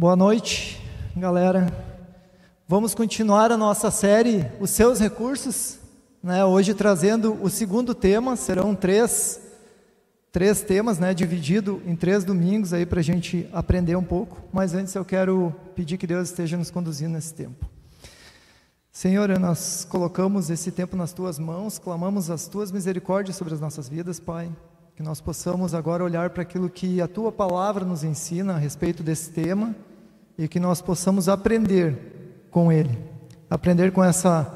Boa noite, galera. Vamos continuar a nossa série Os Seus Recursos, né? Hoje trazendo o segundo tema, serão três, três temas, né? Dividido em três domingos aí para a gente aprender um pouco. Mas antes eu quero pedir que Deus esteja nos conduzindo nesse tempo. Senhor, nós colocamos esse tempo nas tuas mãos, clamamos as tuas misericórdias sobre as nossas vidas, Pai. Que nós possamos agora olhar para aquilo que a tua palavra nos ensina a respeito desse tema e que nós possamos aprender com ele. Aprender com essa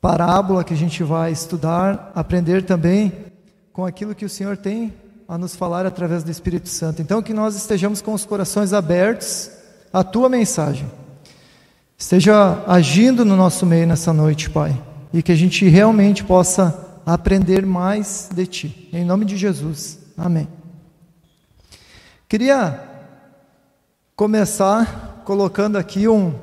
parábola que a gente vai estudar, aprender também com aquilo que o Senhor tem a nos falar através do Espírito Santo. Então, que nós estejamos com os corações abertos à tua mensagem esteja agindo no nosso meio nessa noite, Pai, e que a gente realmente possa aprender mais de Ti. Em nome de Jesus. Amém. Queria começar colocando aqui um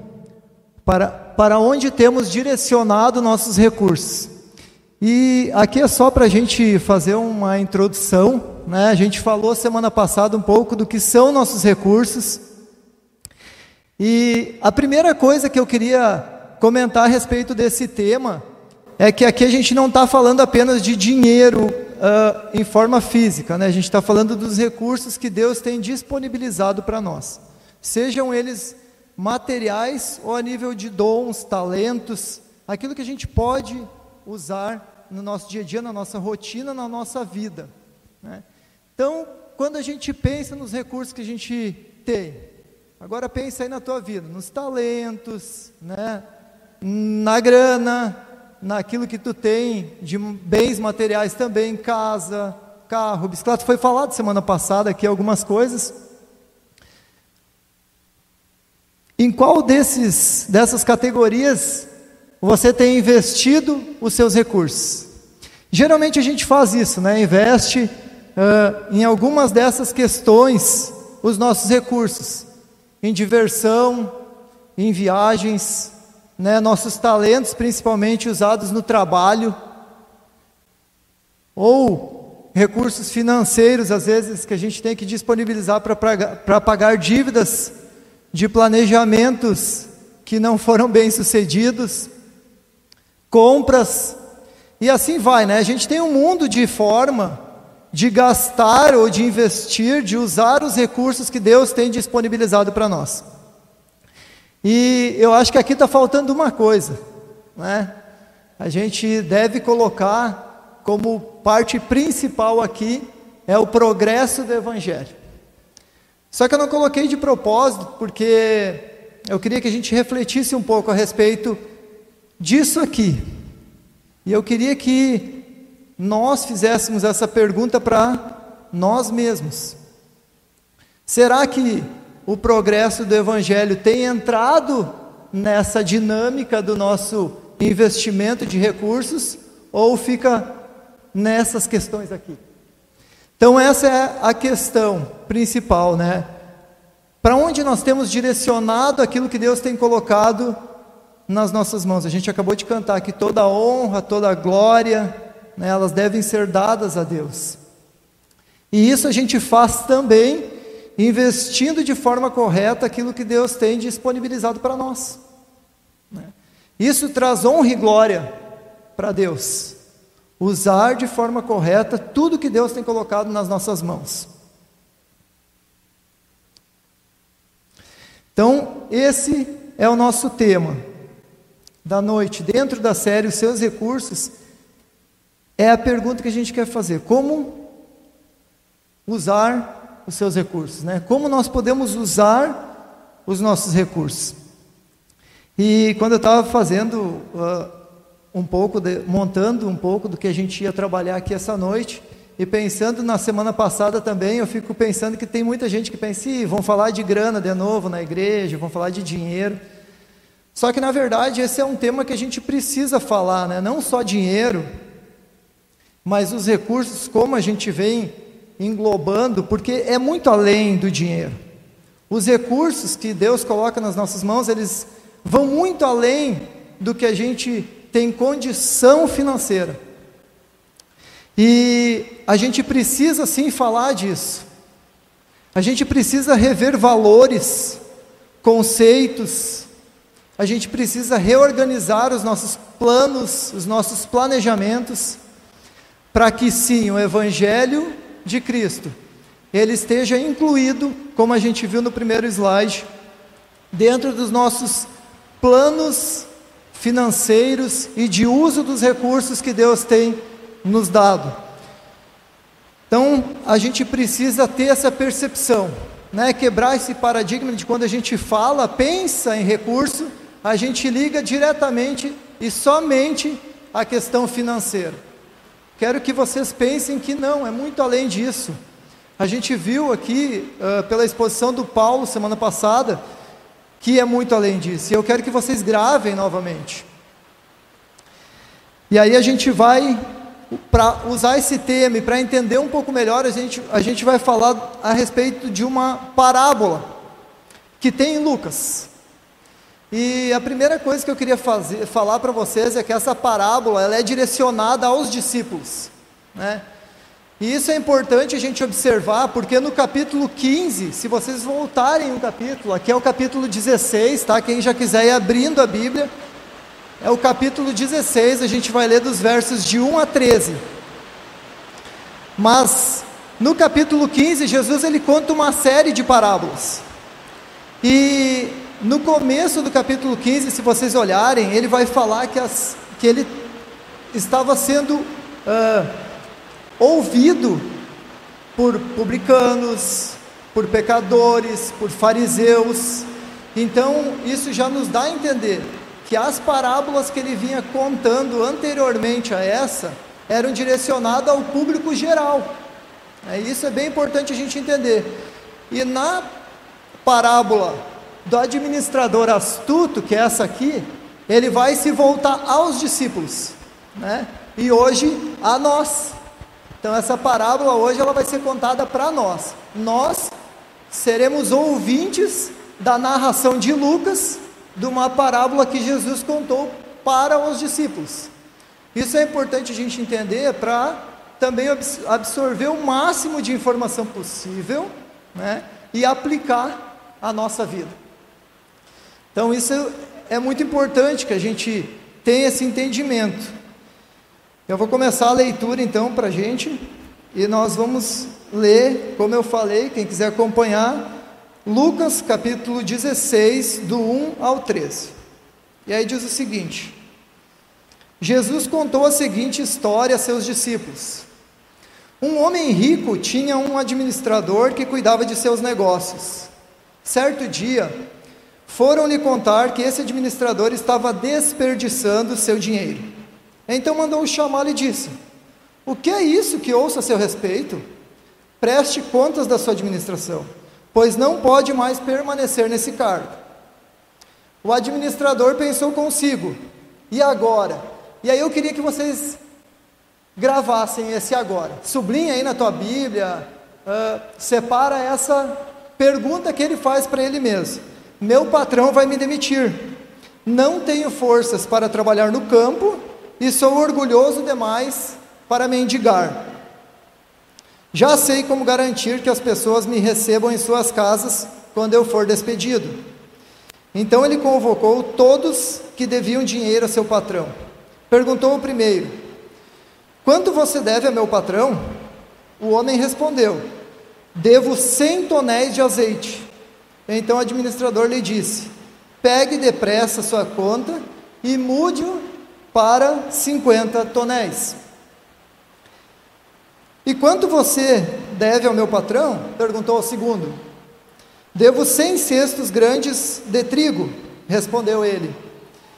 para, para onde temos direcionado nossos recursos. E aqui é só para a gente fazer uma introdução, né? A gente falou semana passada um pouco do que são nossos recursos, e a primeira coisa que eu queria comentar a respeito desse tema é que aqui a gente não está falando apenas de dinheiro uh, em forma física, né? a gente está falando dos recursos que Deus tem disponibilizado para nós, sejam eles materiais ou a nível de dons, talentos, aquilo que a gente pode usar no nosso dia a dia, na nossa rotina, na nossa vida. Né? Então, quando a gente pensa nos recursos que a gente tem, Agora pensa aí na tua vida, nos talentos, né? na grana, naquilo que tu tem de bens materiais também, casa, carro, bicicleta. Foi falado semana passada aqui algumas coisas. Em qual desses, dessas categorias você tem investido os seus recursos? Geralmente a gente faz isso, né? Investe uh, em algumas dessas questões os nossos recursos em diversão, em viagens, né, nossos talentos principalmente usados no trabalho, ou recursos financeiros, às vezes, que a gente tem que disponibilizar para pagar dívidas de planejamentos que não foram bem sucedidos, compras, e assim vai, né? A gente tem um mundo de forma de gastar ou de investir, de usar os recursos que Deus tem disponibilizado para nós. E eu acho que aqui está faltando uma coisa, né? A gente deve colocar como parte principal aqui é o progresso do Evangelho. Só que eu não coloquei de propósito, porque eu queria que a gente refletisse um pouco a respeito disso aqui. E eu queria que nós fizéssemos essa pergunta para nós mesmos: será que o progresso do Evangelho tem entrado nessa dinâmica do nosso investimento de recursos ou fica nessas questões aqui? Então, essa é a questão principal, né? Para onde nós temos direcionado aquilo que Deus tem colocado nas nossas mãos? A gente acabou de cantar aqui toda a honra, toda a glória, né, elas devem ser dadas a Deus. E isso a gente faz também investindo de forma correta aquilo que Deus tem disponibilizado para nós. Né? Isso traz honra e glória para Deus. Usar de forma correta tudo que Deus tem colocado nas nossas mãos. Então, esse é o nosso tema da noite, dentro da série Os Seus Recursos é a pergunta que a gente quer fazer: como usar os seus recursos, né? Como nós podemos usar os nossos recursos? E quando eu estava fazendo uh, um pouco, de, montando um pouco do que a gente ia trabalhar aqui essa noite, e pensando na semana passada também, eu fico pensando que tem muita gente que pensa, vão falar de grana de novo na igreja, vão falar de dinheiro. Só que na verdade esse é um tema que a gente precisa falar, né? Não só dinheiro, mas os recursos, como a gente vem englobando, porque é muito além do dinheiro. Os recursos que Deus coloca nas nossas mãos, eles vão muito além do que a gente tem condição financeira. E a gente precisa sim falar disso. A gente precisa rever valores conceitos, a gente precisa reorganizar os nossos planos, os nossos planejamentos, para que sim, o Evangelho de Cristo, ele esteja incluído, como a gente viu no primeiro slide, dentro dos nossos planos financeiros e de uso dos recursos que Deus tem nos dado. Então, a gente precisa ter essa percepção, né? quebrar esse paradigma de quando a gente fala, pensa em recurso, a gente liga diretamente e somente a questão financeira. Quero que vocês pensem que não, é muito além disso. A gente viu aqui, uh, pela exposição do Paulo semana passada, que é muito além disso. E eu quero que vocês gravem novamente. E aí a gente vai, para usar esse tema e para entender um pouco melhor, a gente, a gente vai falar a respeito de uma parábola que tem em Lucas. E a primeira coisa que eu queria fazer, falar para vocês é que essa parábola ela é direcionada aos discípulos. Né? E isso é importante a gente observar, porque no capítulo 15, se vocês voltarem um capítulo, aqui é o capítulo 16, tá? Quem já quiser ir abrindo a Bíblia, é o capítulo 16, a gente vai ler dos versos de 1 a 13. Mas no capítulo 15, Jesus ele conta uma série de parábolas. E no começo do capítulo 15, se vocês olharem, ele vai falar que, as, que ele estava sendo uh, ouvido por publicanos, por pecadores, por fariseus. Então, isso já nos dá a entender que as parábolas que ele vinha contando anteriormente a essa eram direcionadas ao público geral. É, isso é bem importante a gente entender. E na parábola do administrador astuto, que é essa aqui, ele vai se voltar aos discípulos, né? E hoje a nós. Então essa parábola hoje ela vai ser contada para nós. Nós seremos ouvintes da narração de Lucas de uma parábola que Jesus contou para os discípulos. Isso é importante a gente entender para também absorver o máximo de informação possível, né, e aplicar a nossa vida. Então isso é muito importante que a gente tenha esse entendimento. Eu vou começar a leitura então para a gente e nós vamos ler, como eu falei, quem quiser acompanhar, Lucas capítulo 16, do 1 ao 13. E aí diz o seguinte: Jesus contou a seguinte história a seus discípulos. Um homem rico tinha um administrador que cuidava de seus negócios. Certo dia, foram lhe contar que esse administrador estava desperdiçando seu dinheiro. Então mandou o chamá-lo e disse: O que é isso que ouço a seu respeito? Preste contas da sua administração, pois não pode mais permanecer nesse cargo. O administrador pensou consigo: E agora? E aí eu queria que vocês gravassem esse agora. Sublinha aí na tua Bíblia, uh, separa essa pergunta que ele faz para ele mesmo. Meu patrão vai me demitir. Não tenho forças para trabalhar no campo e sou orgulhoso demais para mendigar. Já sei como garantir que as pessoas me recebam em suas casas quando eu for despedido. Então ele convocou todos que deviam dinheiro a seu patrão. Perguntou o primeiro: Quanto você deve a meu patrão? O homem respondeu: Devo cem tonéis de azeite. Então o administrador lhe disse: Pegue depressa sua conta e mude-o para 50 tonéis. E quanto você deve ao meu patrão? perguntou o segundo. Devo cem cestos grandes de trigo, respondeu ele.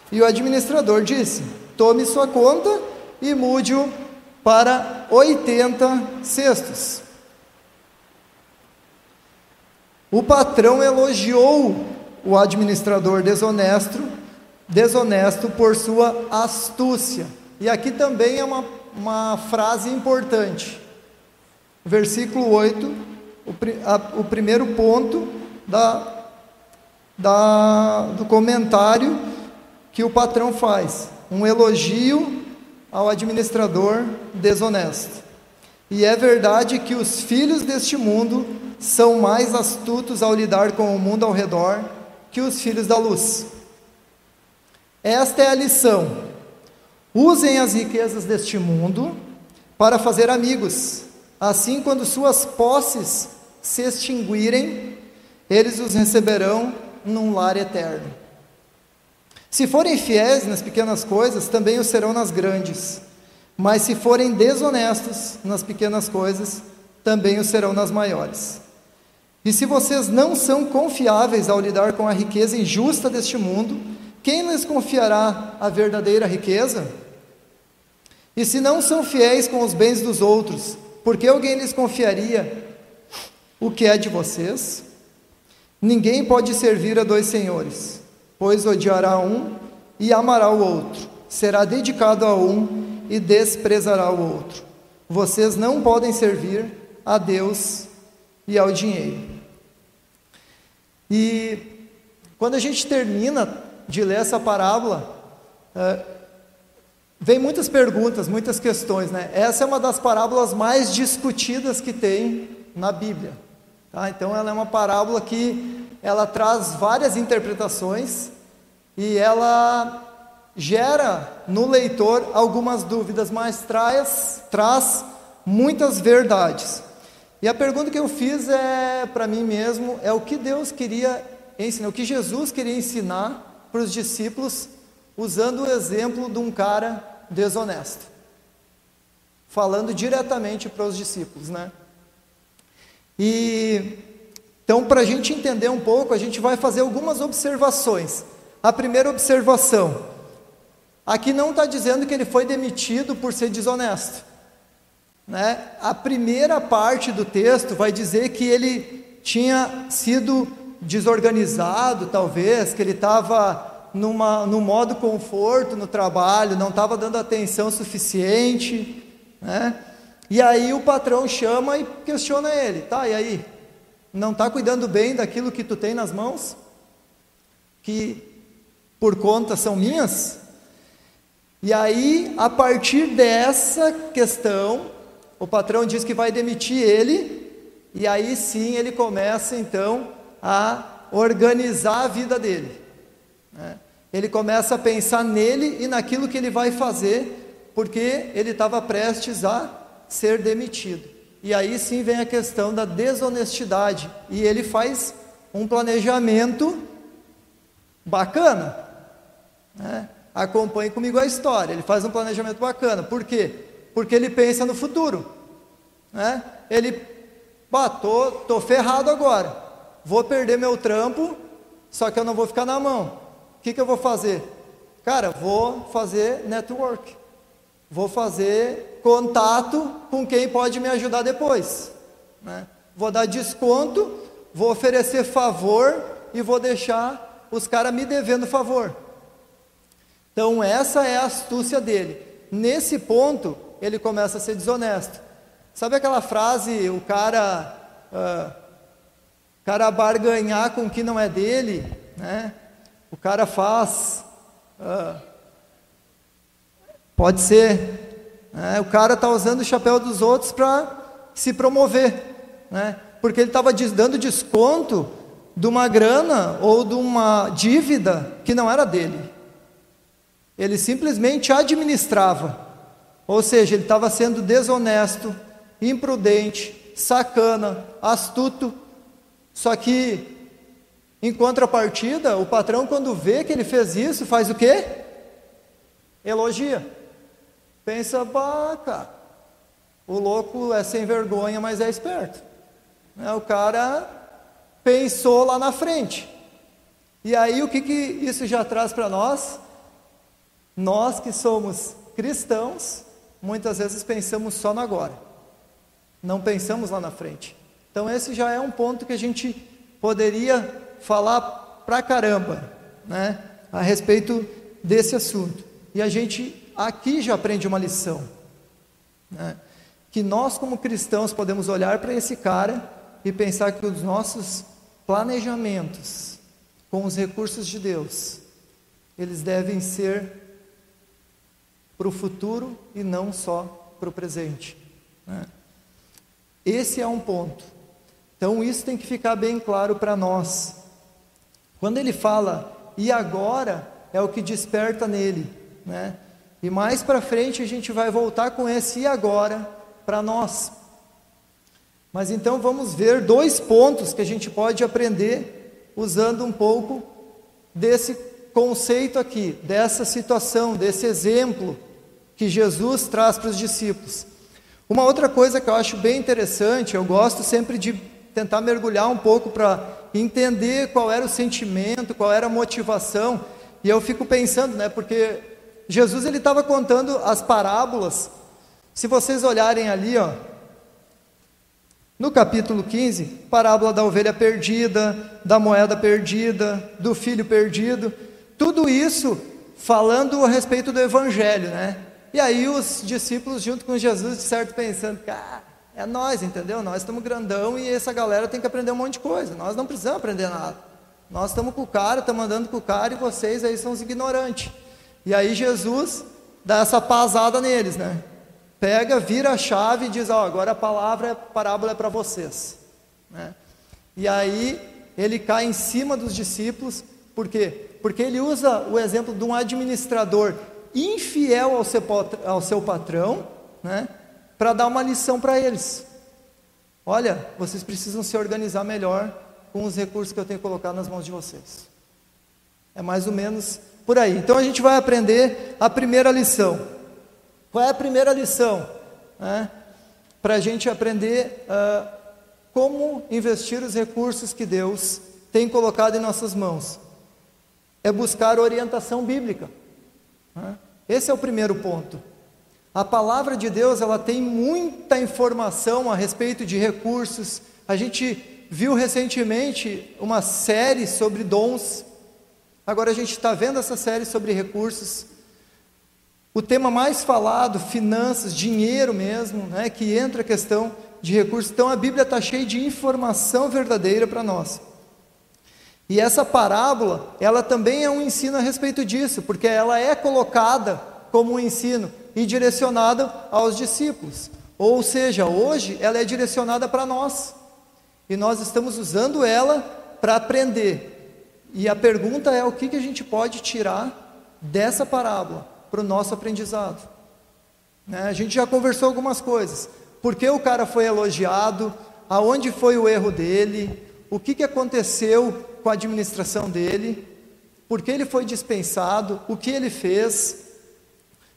E o administrador disse: Tome sua conta e mude-o para 80 cestos. O patrão elogiou o administrador desonesto desonesto por sua astúcia. E aqui também é uma, uma frase importante. Versículo 8, o, a, o primeiro ponto da, da, do comentário que o patrão faz. Um elogio ao administrador desonesto. E é verdade que os filhos deste mundo são mais astutos ao lidar com o mundo ao redor que os filhos da luz. Esta é a lição. Usem as riquezas deste mundo para fazer amigos. Assim, quando suas posses se extinguirem, eles os receberão num lar eterno. Se forem fiéis nas pequenas coisas, também o serão nas grandes. Mas se forem desonestos nas pequenas coisas, também o serão nas maiores. E se vocês não são confiáveis ao lidar com a riqueza injusta deste mundo, quem lhes confiará a verdadeira riqueza? E se não são fiéis com os bens dos outros, por que alguém lhes confiaria o que é de vocês? Ninguém pode servir a dois senhores, pois odiará um e amará o outro, será dedicado a um e desprezará o outro. Vocês não podem servir a Deus e ao dinheiro. E quando a gente termina de ler essa parábola, é, vem muitas perguntas, muitas questões, né? Essa é uma das parábolas mais discutidas que tem na Bíblia. Tá? Então ela é uma parábola que ela traz várias interpretações e ela gera no leitor algumas dúvidas, mas traz, traz muitas verdades. E a pergunta que eu fiz é para mim mesmo é o que Deus queria ensinar, o que Jesus queria ensinar para os discípulos usando o exemplo de um cara desonesto, falando diretamente para os discípulos, né? E então, para a gente entender um pouco, a gente vai fazer algumas observações. A primeira observação: aqui não está dizendo que ele foi demitido por ser desonesto. Né? A primeira parte do texto vai dizer que ele tinha sido desorganizado, talvez, que ele estava num modo conforto no trabalho, não estava dando atenção suficiente. Né? E aí o patrão chama e questiona ele, tá, e aí? Não está cuidando bem daquilo que tu tem nas mãos? Que por conta são minhas? E aí, a partir dessa questão, o patrão diz que vai demitir ele, e aí sim ele começa então a organizar a vida dele. Né? Ele começa a pensar nele e naquilo que ele vai fazer, porque ele estava prestes a ser demitido. E aí sim vem a questão da desonestidade. E ele faz um planejamento bacana. Né? Acompanhe comigo a história. Ele faz um planejamento bacana. Por quê? Porque ele pensa no futuro. Né? Ele, bah, tô, tô ferrado agora. Vou perder meu trampo, só que eu não vou ficar na mão. O que, que eu vou fazer? Cara, vou fazer network. Vou fazer contato com quem pode me ajudar depois. Né? Vou dar desconto, vou oferecer favor e vou deixar os caras me devendo favor. Então, essa é a astúcia dele. Nesse ponto, ele começa a ser desonesto. Sabe aquela frase, o cara, uh, cara barganhar com o que não é dele, né? O cara faz uh, Pode ser. Né? O cara está usando o chapéu dos outros para se promover, né? porque ele estava dando desconto de uma grana ou de uma dívida que não era dele. Ele simplesmente administrava, ou seja, ele estava sendo desonesto, imprudente, sacana, astuto. Só que, em contrapartida, o patrão, quando vê que ele fez isso, faz o quê? Elogia. Pensa, bah, cara, o louco é sem vergonha, mas é esperto. Né? O cara pensou lá na frente. E aí o que, que isso já traz para nós? Nós que somos cristãos, muitas vezes pensamos só no agora, não pensamos lá na frente. Então, esse já é um ponto que a gente poderia falar pra caramba, né, a respeito desse assunto. E a gente aqui já aprende uma lição. Né? Que nós, como cristãos, podemos olhar para esse cara e pensar que os nossos planejamentos com os recursos de Deus, eles devem ser para o futuro e não só para o presente. Né? Esse é um ponto. Então, isso tem que ficar bem claro para nós. Quando ele fala e agora, é o que desperta nele, né? E mais para frente a gente vai voltar com esse e agora para nós. Mas então vamos ver dois pontos que a gente pode aprender usando um pouco desse conceito aqui, dessa situação, desse exemplo que Jesus traz para os discípulos. Uma outra coisa que eu acho bem interessante, eu gosto sempre de tentar mergulhar um pouco para entender qual era o sentimento, qual era a motivação, e eu fico pensando, né, porque Jesus ele estava contando as parábolas. Se vocês olharem ali, ó, no capítulo 15, parábola da ovelha perdida, da moeda perdida, do filho perdido, tudo isso falando a respeito do evangelho, né? E aí os discípulos junto com Jesus, de certo, pensando, cara, é nós, entendeu? Nós estamos grandão e essa galera tem que aprender um monte de coisa. Nós não precisamos aprender nada. Nós estamos com o cara, estamos andando com o cara e vocês aí são os ignorantes. E aí Jesus dá essa pasada neles, né? pega, vira a chave e diz: Ó, oh, agora a palavra, a parábola é para vocês. Né? E aí ele cai em cima dos discípulos, por quê? Porque ele usa o exemplo de um administrador infiel ao seu, ao seu patrão, né? Para dar uma lição para eles. Olha, vocês precisam se organizar melhor com os recursos que eu tenho colocado nas mãos de vocês. É mais ou menos por aí. Então a gente vai aprender a primeira lição. Qual é a primeira lição? Né? Para a gente aprender uh, como investir os recursos que Deus tem colocado em nossas mãos. É buscar orientação bíblica. Né? Esse é o primeiro ponto. A palavra de Deus ela tem muita informação a respeito de recursos. A gente viu recentemente uma série sobre dons. Agora a gente está vendo essa série sobre recursos. O tema mais falado, finanças, dinheiro mesmo, né, que entra a questão de recursos. Então a Bíblia está cheia de informação verdadeira para nós. E essa parábola, ela também é um ensino a respeito disso, porque ela é colocada como um ensino e direcionada aos discípulos. Ou seja, hoje ela é direcionada para nós. E nós estamos usando ela para aprender. E a pergunta é: o que, que a gente pode tirar dessa parábola? para o nosso aprendizado. Né? A gente já conversou algumas coisas. Por que o cara foi elogiado? Aonde foi o erro dele? O que, que aconteceu com a administração dele? Por que ele foi dispensado? O que ele fez?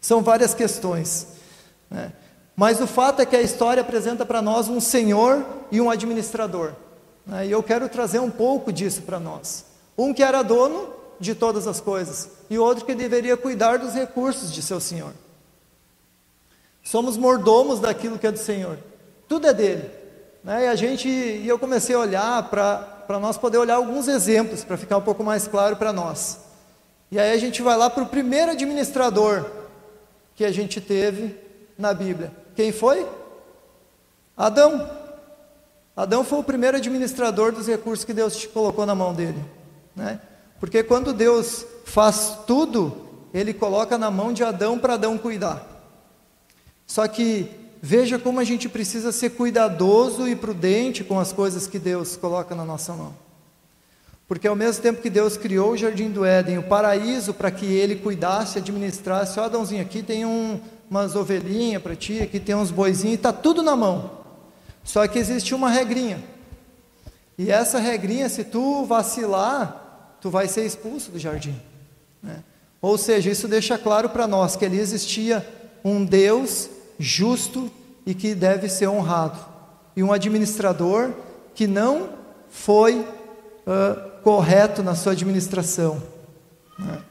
São várias questões. Né? Mas o fato é que a história apresenta para nós um senhor e um administrador. Né? E eu quero trazer um pouco disso para nós. Um que era dono de todas as coisas, e outro que deveria cuidar dos recursos de seu senhor. Somos mordomos daquilo que é do Senhor, tudo é dele. Né? E a gente, e eu comecei a olhar para nós poder olhar alguns exemplos, para ficar um pouco mais claro para nós. E aí a gente vai lá para o primeiro administrador que a gente teve na Bíblia. Quem foi? Adão. Adão foi o primeiro administrador dos recursos que Deus colocou na mão dele. Né? Porque quando Deus faz tudo, Ele coloca na mão de Adão para Adão cuidar. Só que veja como a gente precisa ser cuidadoso e prudente com as coisas que Deus coloca na nossa mão. Porque ao mesmo tempo que Deus criou o jardim do Éden, o paraíso para que ele cuidasse, administrasse, ó Adãozinho, aqui tem um, umas ovelhinhas para ti, aqui tem uns boizinhos, está tudo na mão. Só que existe uma regrinha. E essa regrinha, se tu vacilar, tu vai ser expulso do jardim. Né? Ou seja, isso deixa claro para nós que ali existia um Deus justo e que deve ser honrado, e um administrador que não foi uh, correto na sua administração. Né?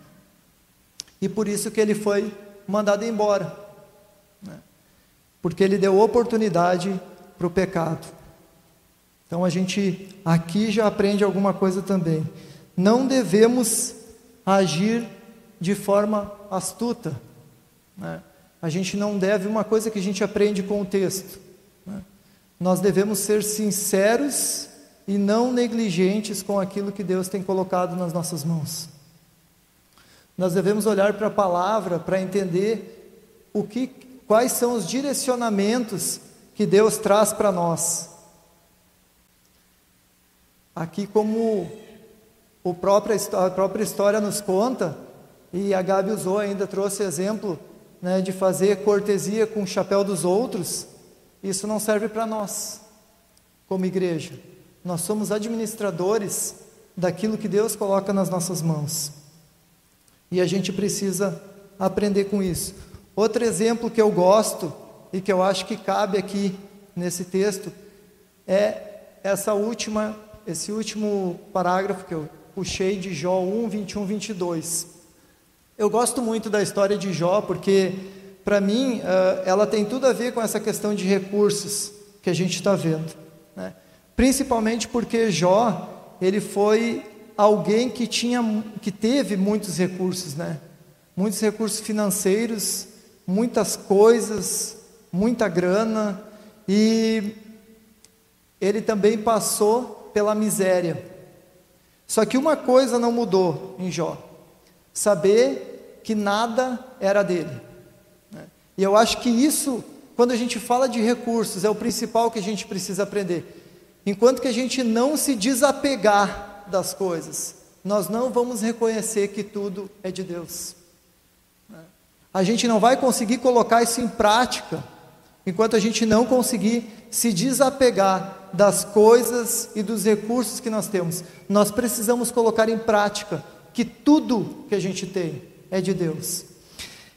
E por isso que ele foi mandado embora, né? porque ele deu oportunidade para o pecado. Então a gente aqui já aprende alguma coisa também não devemos agir de forma astuta. Né? A gente não deve, uma coisa que a gente aprende com o texto, né? nós devemos ser sinceros e não negligentes com aquilo que Deus tem colocado nas nossas mãos. Nós devemos olhar para a palavra para entender o que, quais são os direcionamentos que Deus traz para nós. Aqui como o próprio, a própria história nos conta, e a Gabi usou ainda, trouxe exemplo né, de fazer cortesia com o chapéu dos outros, isso não serve para nós, como igreja. Nós somos administradores daquilo que Deus coloca nas nossas mãos. E a gente precisa aprender com isso. Outro exemplo que eu gosto e que eu acho que cabe aqui nesse texto é essa última, esse último parágrafo que eu puxei de Jó 1, 21, 22. Eu gosto muito da história de Jó porque, para mim, ela tem tudo a ver com essa questão de recursos que a gente está vendo. Principalmente porque Jó, ele foi alguém que tinha, que teve muitos recursos, né? Muitos recursos financeiros, muitas coisas, muita grana e ele também passou pela miséria. Só que uma coisa não mudou em Jó: saber que nada era dele. Né? E eu acho que isso, quando a gente fala de recursos, é o principal que a gente precisa aprender. Enquanto que a gente não se desapegar das coisas, nós não vamos reconhecer que tudo é de Deus. A gente não vai conseguir colocar isso em prática enquanto a gente não conseguir se desapegar das coisas e dos recursos que nós temos. Nós precisamos colocar em prática que tudo que a gente tem é de Deus.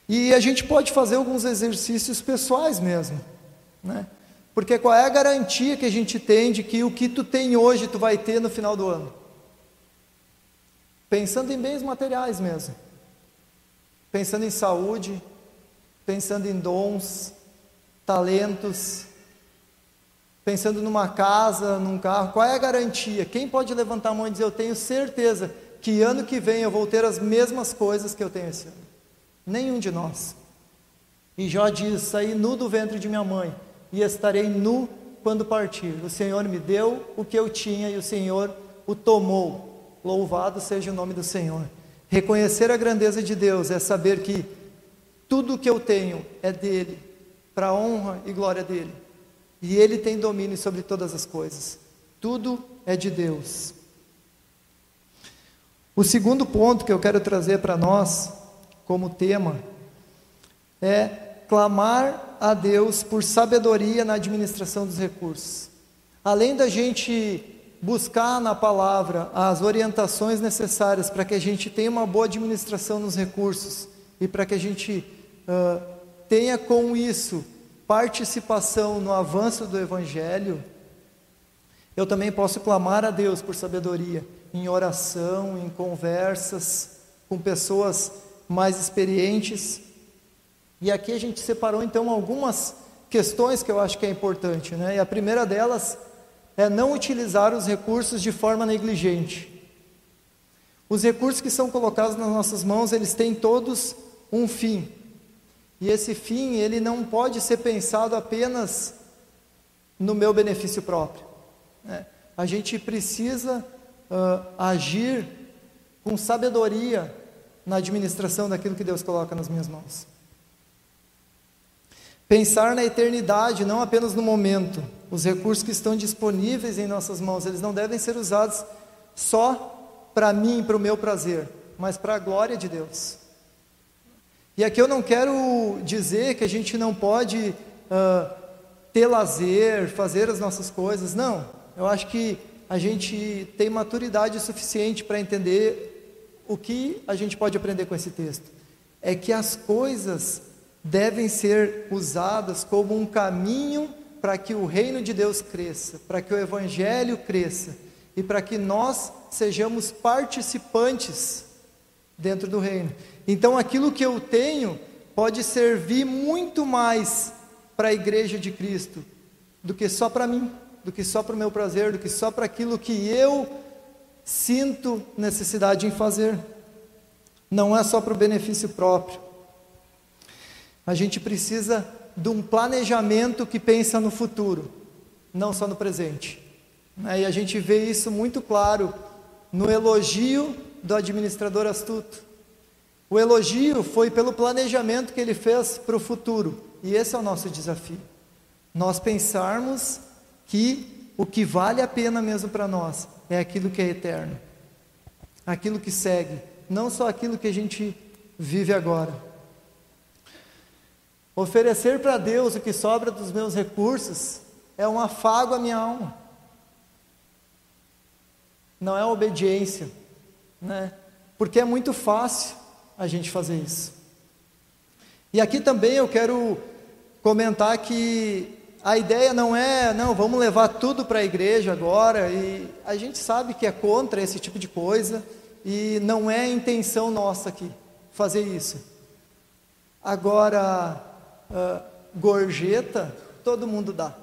E a gente pode fazer alguns exercícios pessoais mesmo, né? Porque qual é a garantia que a gente tem de que o que tu tem hoje tu vai ter no final do ano? Pensando em bens materiais mesmo. Pensando em saúde, pensando em dons, talentos, pensando numa casa, num carro, qual é a garantia? Quem pode levantar a mão e dizer: Eu tenho certeza que ano que vem eu vou ter as mesmas coisas que eu tenho esse ano? Nenhum de nós. E Jó diz: Saí nu do ventre de minha mãe e estarei nu quando partir. O Senhor me deu o que eu tinha e o Senhor o tomou. Louvado seja o nome do Senhor. Reconhecer a grandeza de Deus é saber que tudo o que eu tenho é dele, para a honra e glória dele e Ele tem domínio sobre todas as coisas. Tudo é de Deus. O segundo ponto que eu quero trazer para nós, como tema, é clamar a Deus por sabedoria na administração dos recursos. Além da gente buscar na palavra as orientações necessárias para que a gente tenha uma boa administração nos recursos e para que a gente uh, tenha com isso participação no avanço do Evangelho, eu também posso clamar a Deus por sabedoria em oração, em conversas com pessoas mais experientes. E aqui a gente separou então algumas questões que eu acho que é importante, né? E a primeira delas é não utilizar os recursos de forma negligente. Os recursos que são colocados nas nossas mãos, eles têm todos um fim. E esse fim, ele não pode ser pensado apenas no meu benefício próprio. Né? A gente precisa uh, agir com sabedoria na administração daquilo que Deus coloca nas minhas mãos. Pensar na eternidade, não apenas no momento. Os recursos que estão disponíveis em nossas mãos, eles não devem ser usados só para mim, para o meu prazer, mas para a glória de Deus. E aqui eu não quero dizer que a gente não pode uh, ter lazer, fazer as nossas coisas, não. Eu acho que a gente tem maturidade suficiente para entender o que a gente pode aprender com esse texto. É que as coisas devem ser usadas como um caminho para que o reino de Deus cresça, para que o evangelho cresça e para que nós sejamos participantes dentro do reino. Então, aquilo que eu tenho pode servir muito mais para a igreja de Cristo do que só para mim, do que só para o meu prazer, do que só para aquilo que eu sinto necessidade em fazer. Não é só para o benefício próprio. A gente precisa de um planejamento que pensa no futuro, não só no presente. E a gente vê isso muito claro no elogio do administrador astuto. O elogio foi pelo planejamento que ele fez para o futuro, e esse é o nosso desafio. Nós pensarmos que o que vale a pena mesmo para nós é aquilo que é eterno. aquilo que segue, não só aquilo que a gente vive agora. Oferecer para Deus o que sobra dos meus recursos é um afago à minha alma. Não é obediência, né? Porque é muito fácil a gente fazer isso. E aqui também eu quero comentar que a ideia não é, não, vamos levar tudo para a igreja agora, e a gente sabe que é contra esse tipo de coisa, e não é intenção nossa aqui fazer isso. Agora, uh, gorjeta, todo mundo dá.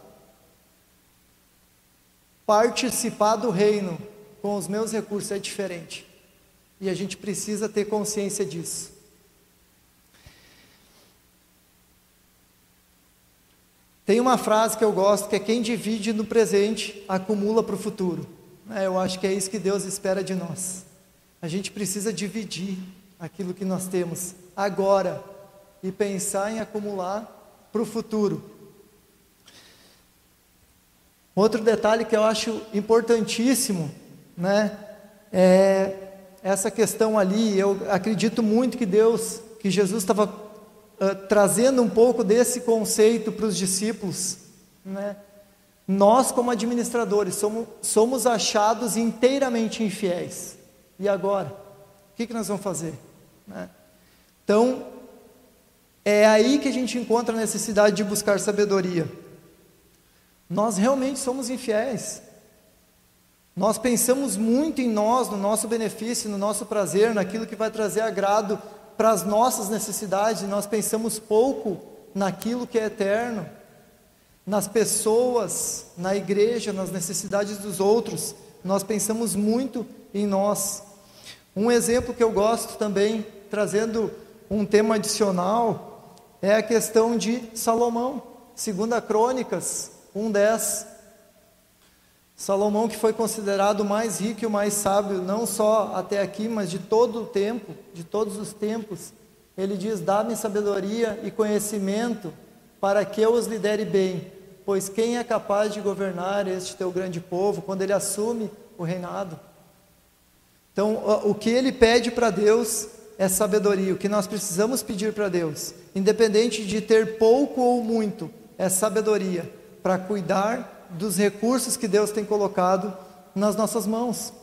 Participar do reino com os meus recursos é diferente. E a gente precisa ter consciência disso. Tem uma frase que eu gosto que é: quem divide no presente acumula para o futuro. É, eu acho que é isso que Deus espera de nós. A gente precisa dividir aquilo que nós temos agora e pensar em acumular para o futuro. Outro detalhe que eu acho importantíssimo, né, é essa questão ali. Eu acredito muito que Deus, que Jesus estava uh, trazendo um pouco desse conceito para os discípulos, né? Nós, como administradores, somos, somos achados inteiramente infiéis. E agora? O que, que nós vamos fazer? Né? Então, é aí que a gente encontra a necessidade de buscar sabedoria. Nós realmente somos infiéis. Nós pensamos muito em nós, no nosso benefício, no nosso prazer, naquilo que vai trazer agrado para as nossas necessidades, nós pensamos pouco naquilo que é eterno, nas pessoas, na igreja, nas necessidades dos outros, nós pensamos muito em nós. Um exemplo que eu gosto também, trazendo um tema adicional, é a questão de Salomão, segunda Crônicas 1:10. Salomão que foi considerado o mais rico e o mais sábio, não só até aqui, mas de todo o tempo, de todos os tempos. Ele diz: "Dá-me sabedoria e conhecimento para que eu os lidere bem, pois quem é capaz de governar este teu grande povo quando ele assume o reinado?" Então, o que ele pede para Deus é sabedoria. O que nós precisamos pedir para Deus, independente de ter pouco ou muito, é sabedoria para cuidar dos recursos que Deus tem colocado nas nossas mãos.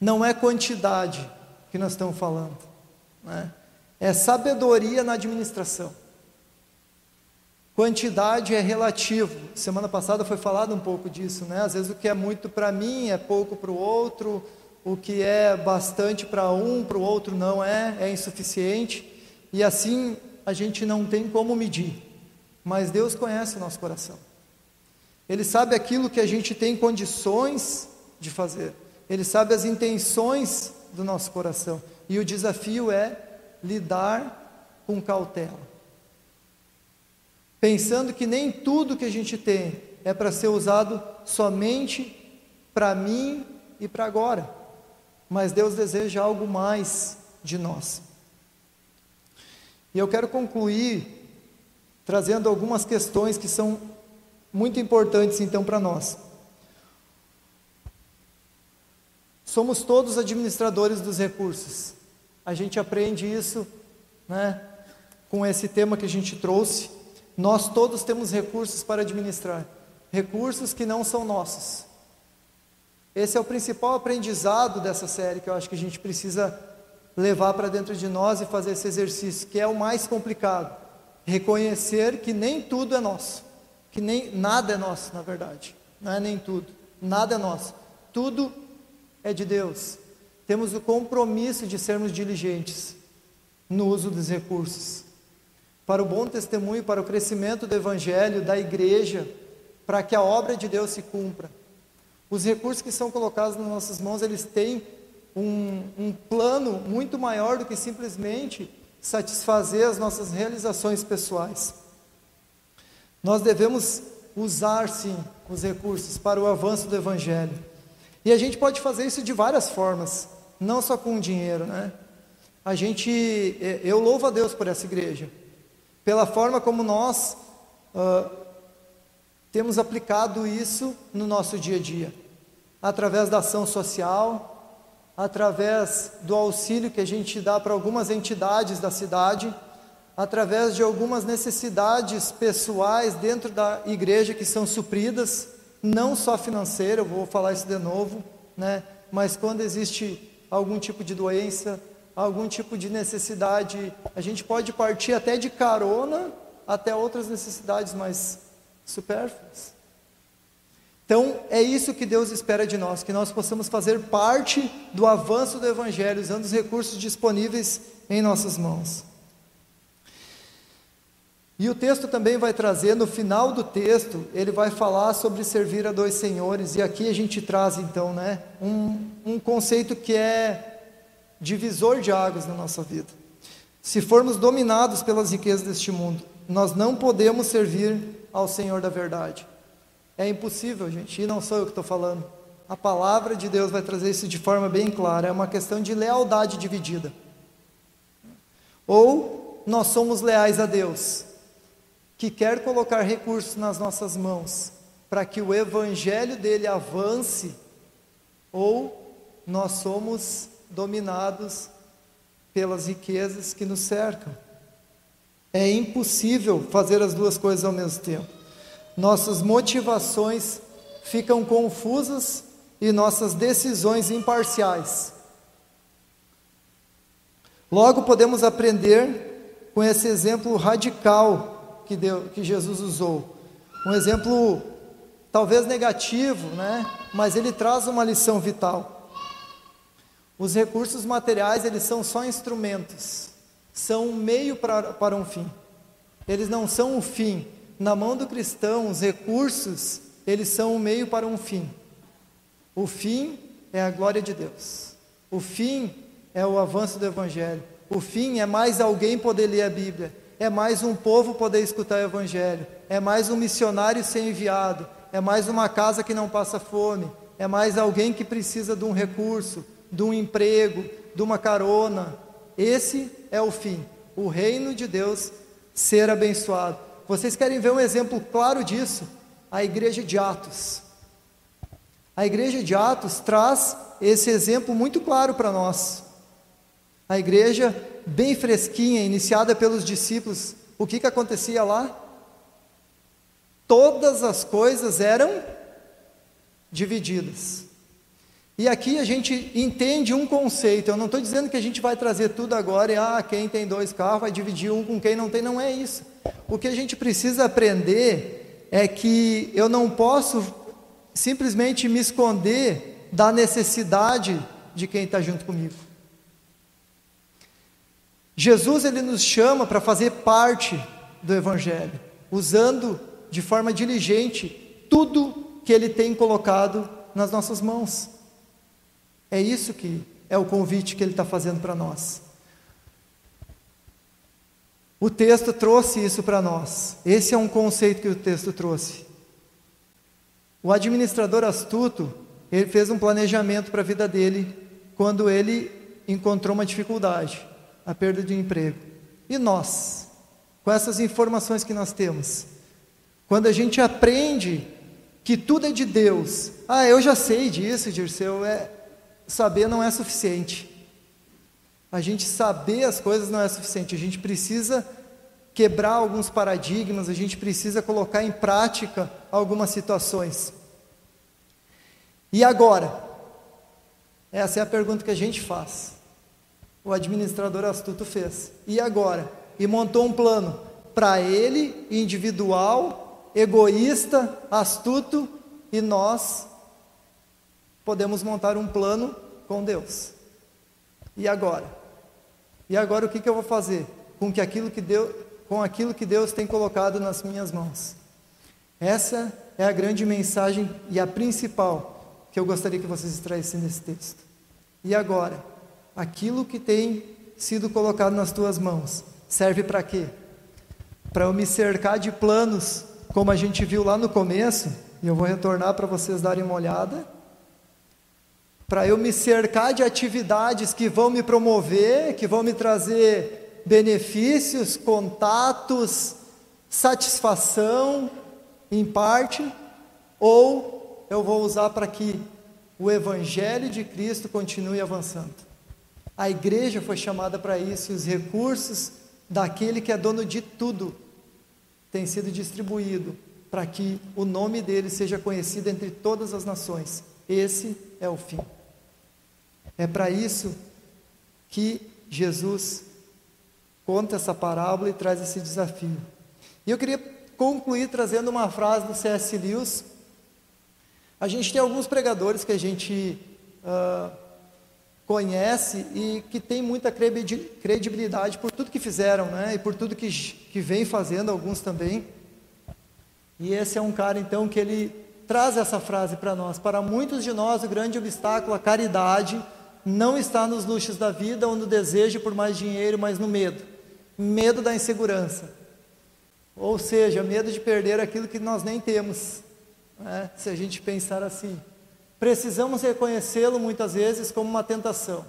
Não é quantidade que nós estamos falando, né? é sabedoria na administração. Quantidade é relativo. Semana passada foi falado um pouco disso, né? Às vezes o que é muito para mim é pouco para o outro, o que é bastante para um, para o outro não é, é insuficiente. E assim a gente não tem como medir. Mas Deus conhece o nosso coração. Ele sabe aquilo que a gente tem condições de fazer. Ele sabe as intenções do nosso coração. E o desafio é lidar com cautela. Pensando que nem tudo que a gente tem é para ser usado somente para mim e para agora. Mas Deus deseja algo mais de nós. E eu quero concluir trazendo algumas questões que são muito importantes então para nós. Somos todos administradores dos recursos. A gente aprende isso, né, com esse tema que a gente trouxe. Nós todos temos recursos para administrar, recursos que não são nossos. Esse é o principal aprendizado dessa série que eu acho que a gente precisa levar para dentro de nós e fazer esse exercício, que é o mais complicado. Reconhecer que nem tudo é nosso que nem nada é nosso, na verdade. Não é nem tudo. Nada é nosso. Tudo é de Deus. Temos o compromisso de sermos diligentes no uso dos recursos. Para o bom testemunho, para o crescimento do evangelho, da igreja, para que a obra de Deus se cumpra. Os recursos que são colocados nas nossas mãos, eles têm um, um plano muito maior do que simplesmente satisfazer as nossas realizações pessoais. Nós devemos usar sim os recursos para o avanço do Evangelho. E a gente pode fazer isso de várias formas, não só com dinheiro, né? A gente, é, eu louvo a Deus por essa igreja, pela forma como nós uh, temos aplicado isso no nosso dia a dia, através da ação social, através do auxílio que a gente dá para algumas entidades da cidade, através de algumas necessidades pessoais dentro da igreja que são supridas, não só financeira, eu vou falar isso de novo, né? Mas quando existe algum tipo de doença, algum tipo de necessidade, a gente pode partir até de carona até outras necessidades mais supérfluas. Então, é isso que Deus espera de nós, que nós possamos fazer parte do avanço do Evangelho, usando os recursos disponíveis em nossas mãos. E o texto também vai trazer, no final do texto, ele vai falar sobre servir a dois senhores, e aqui a gente traz então, né, um, um conceito que é divisor de águas na nossa vida. Se formos dominados pelas riquezas deste mundo, nós não podemos servir ao Senhor da verdade. É impossível, gente, e não sou eu que estou falando. A palavra de Deus vai trazer isso de forma bem clara. É uma questão de lealdade dividida. Ou nós somos leais a Deus, que quer colocar recursos nas nossas mãos para que o evangelho dele avance, ou nós somos dominados pelas riquezas que nos cercam. É impossível fazer as duas coisas ao mesmo tempo nossas motivações ficam confusas e nossas decisões imparciais. Logo podemos aprender com esse exemplo radical que, que Jesus usou. Um exemplo talvez negativo, né? mas ele traz uma lição vital. Os recursos materiais, eles são só instrumentos, são um meio para, para um fim. Eles não são o fim, na mão do cristão, os recursos, eles são um meio para um fim. O fim é a glória de Deus. O fim é o avanço do Evangelho. O fim é mais alguém poder ler a Bíblia. É mais um povo poder escutar o Evangelho. É mais um missionário ser enviado. É mais uma casa que não passa fome. É mais alguém que precisa de um recurso, de um emprego, de uma carona. Esse é o fim. O reino de Deus ser abençoado. Vocês querem ver um exemplo claro disso? A igreja de Atos. A igreja de Atos traz esse exemplo muito claro para nós. A igreja bem fresquinha, iniciada pelos discípulos, o que, que acontecia lá? Todas as coisas eram divididas. E aqui a gente entende um conceito. Eu não estou dizendo que a gente vai trazer tudo agora e ah, quem tem dois carros vai dividir um com quem não tem. Não é isso. O que a gente precisa aprender é que eu não posso simplesmente me esconder da necessidade de quem está junto comigo. Jesus ele nos chama para fazer parte do Evangelho, usando de forma diligente tudo que Ele tem colocado nas nossas mãos. É isso que é o convite que Ele está fazendo para nós. O texto trouxe isso para nós. Esse é um conceito que o texto trouxe. O administrador astuto, ele fez um planejamento para a vida dele quando ele encontrou uma dificuldade, a perda de emprego. E nós, com essas informações que nós temos, quando a gente aprende que tudo é de Deus, ah, eu já sei disso, Dirceu, é, saber não é suficiente. A gente saber as coisas não é suficiente, a gente precisa quebrar alguns paradigmas, a gente precisa colocar em prática algumas situações. E agora? Essa é a pergunta que a gente faz. O administrador astuto fez. E agora? E montou um plano para ele, individual, egoísta, astuto, e nós podemos montar um plano com Deus. E agora? E agora o que, que eu vou fazer? Com, que aquilo que Deus, com aquilo que Deus tem colocado nas minhas mãos. Essa é a grande mensagem e a principal que eu gostaria que vocês extraíssem nesse texto. E agora? Aquilo que tem sido colocado nas tuas mãos serve para quê? Para eu me cercar de planos, como a gente viu lá no começo, e eu vou retornar para vocês darem uma olhada para eu me cercar de atividades que vão me promover, que vão me trazer benefícios, contatos, satisfação, em parte, ou eu vou usar para que o Evangelho de Cristo continue avançando. A igreja foi chamada para isso e os recursos daquele que é dono de tudo têm sido distribuídos para que o nome dele seja conhecido entre todas as nações. Esse é o fim. É para isso que Jesus conta essa parábola e traz esse desafio. E eu queria concluir trazendo uma frase do C.S. Lewis. A gente tem alguns pregadores que a gente uh, conhece e que tem muita credibilidade por tudo que fizeram, né? E por tudo que, que vem fazendo, alguns também. E esse é um cara, então, que ele traz essa frase para nós. Para muitos de nós, o grande obstáculo, a caridade, não está nos luxos da vida ou no desejo por mais dinheiro, mas no medo. Medo da insegurança. Ou seja, medo de perder aquilo que nós nem temos, né? se a gente pensar assim. Precisamos reconhecê-lo muitas vezes como uma tentação.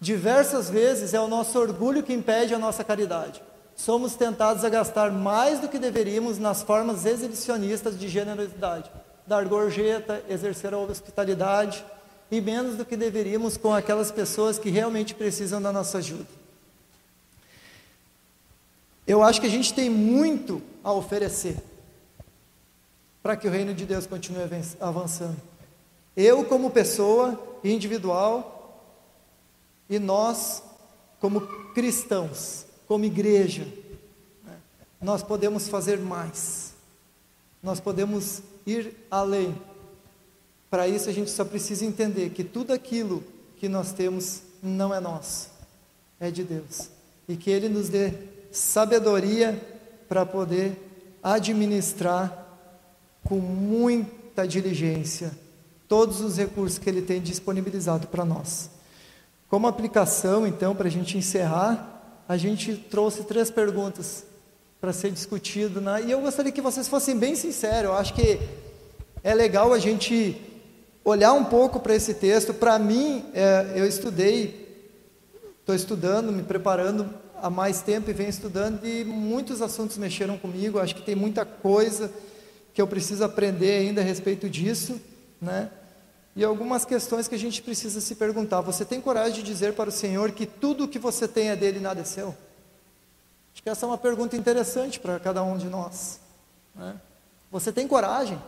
Diversas vezes é o nosso orgulho que impede a nossa caridade somos tentados a gastar mais do que deveríamos nas formas exibicionistas de generosidade, dar gorjeta, exercer a hospitalidade, e menos do que deveríamos com aquelas pessoas que realmente precisam da nossa ajuda. Eu acho que a gente tem muito a oferecer para que o reino de Deus continue avançando. Eu, como pessoa individual, e nós, como cristãos, como igreja, né, nós podemos fazer mais, nós podemos ir além. Para isso a gente só precisa entender que tudo aquilo que nós temos não é nosso, é de Deus. E que Ele nos dê sabedoria para poder administrar com muita diligência todos os recursos que Ele tem disponibilizado para nós. Como aplicação, então, para a gente encerrar, a gente trouxe três perguntas para ser discutido, né? e eu gostaria que vocês fossem bem sinceros. Eu acho que é legal a gente olhar um pouco para esse texto. Para mim, é, eu estudei, estou estudando, me preparando há mais tempo e venho estudando, e muitos assuntos mexeram comigo. Acho que tem muita coisa que eu preciso aprender ainda a respeito disso, né? e algumas questões que a gente precisa se perguntar. Você tem coragem de dizer para o Senhor que tudo o que você tem é dele e nada é seu? Acho que essa é uma pergunta interessante para cada um de nós. Né? Você tem coragem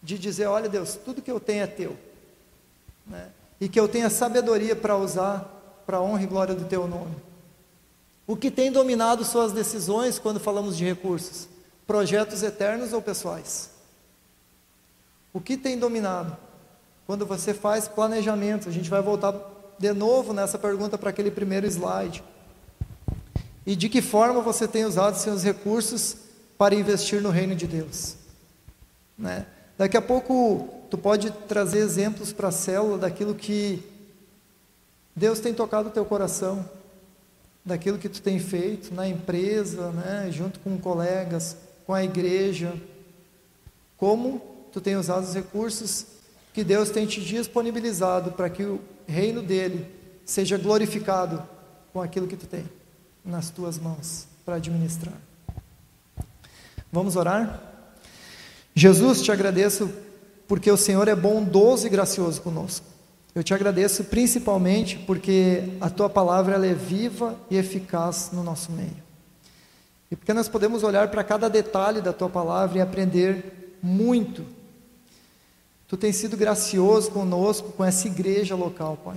de dizer: Olha, Deus, tudo que eu tenho é teu, né? e que eu tenha sabedoria para usar para a honra e glória do teu nome? O que tem dominado suas decisões quando falamos de recursos? Projetos eternos ou pessoais? O que tem dominado? quando você faz planejamento. A gente vai voltar de novo nessa pergunta para aquele primeiro slide. E de que forma você tem usado seus recursos para investir no reino de Deus? Né? Daqui a pouco tu pode trazer exemplos para a célula daquilo que Deus tem tocado o teu coração, daquilo que tu tem feito na empresa, né, junto com colegas, com a igreja, como tu tem usado os recursos que Deus tem te disponibilizado para que o reino dele seja glorificado com aquilo que tu tem nas tuas mãos para administrar. Vamos orar? Jesus, te agradeço porque o Senhor é bondoso e gracioso conosco. Eu te agradeço principalmente porque a tua palavra ela é viva e eficaz no nosso meio. E porque nós podemos olhar para cada detalhe da tua palavra e aprender muito Tu tens sido gracioso conosco, com essa igreja local, Pai.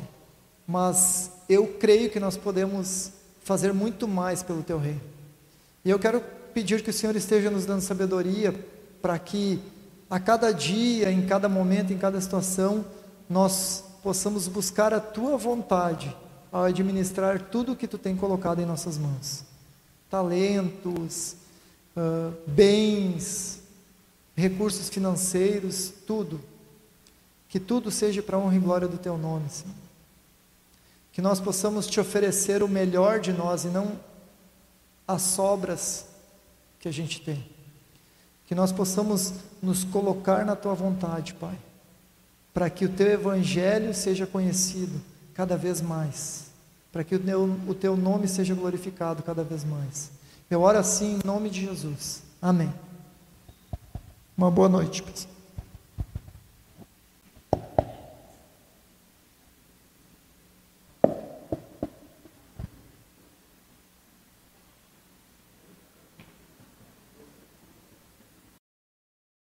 Mas eu creio que nós podemos fazer muito mais pelo Teu reino. E eu quero pedir que o Senhor esteja nos dando sabedoria para que a cada dia, em cada momento, em cada situação, nós possamos buscar a Tua vontade ao administrar tudo o que Tu tem colocado em nossas mãos. Talentos, uh, bens, recursos financeiros, tudo que tudo seja para a honra e glória do Teu nome, Senhor. Que nós possamos te oferecer o melhor de nós e não as sobras que a gente tem. Que nós possamos nos colocar na Tua vontade, Pai, para que o Teu Evangelho seja conhecido cada vez mais, para que o teu, o teu nome seja glorificado cada vez mais. Eu oro assim em nome de Jesus. Amém. Uma boa noite, pessoal.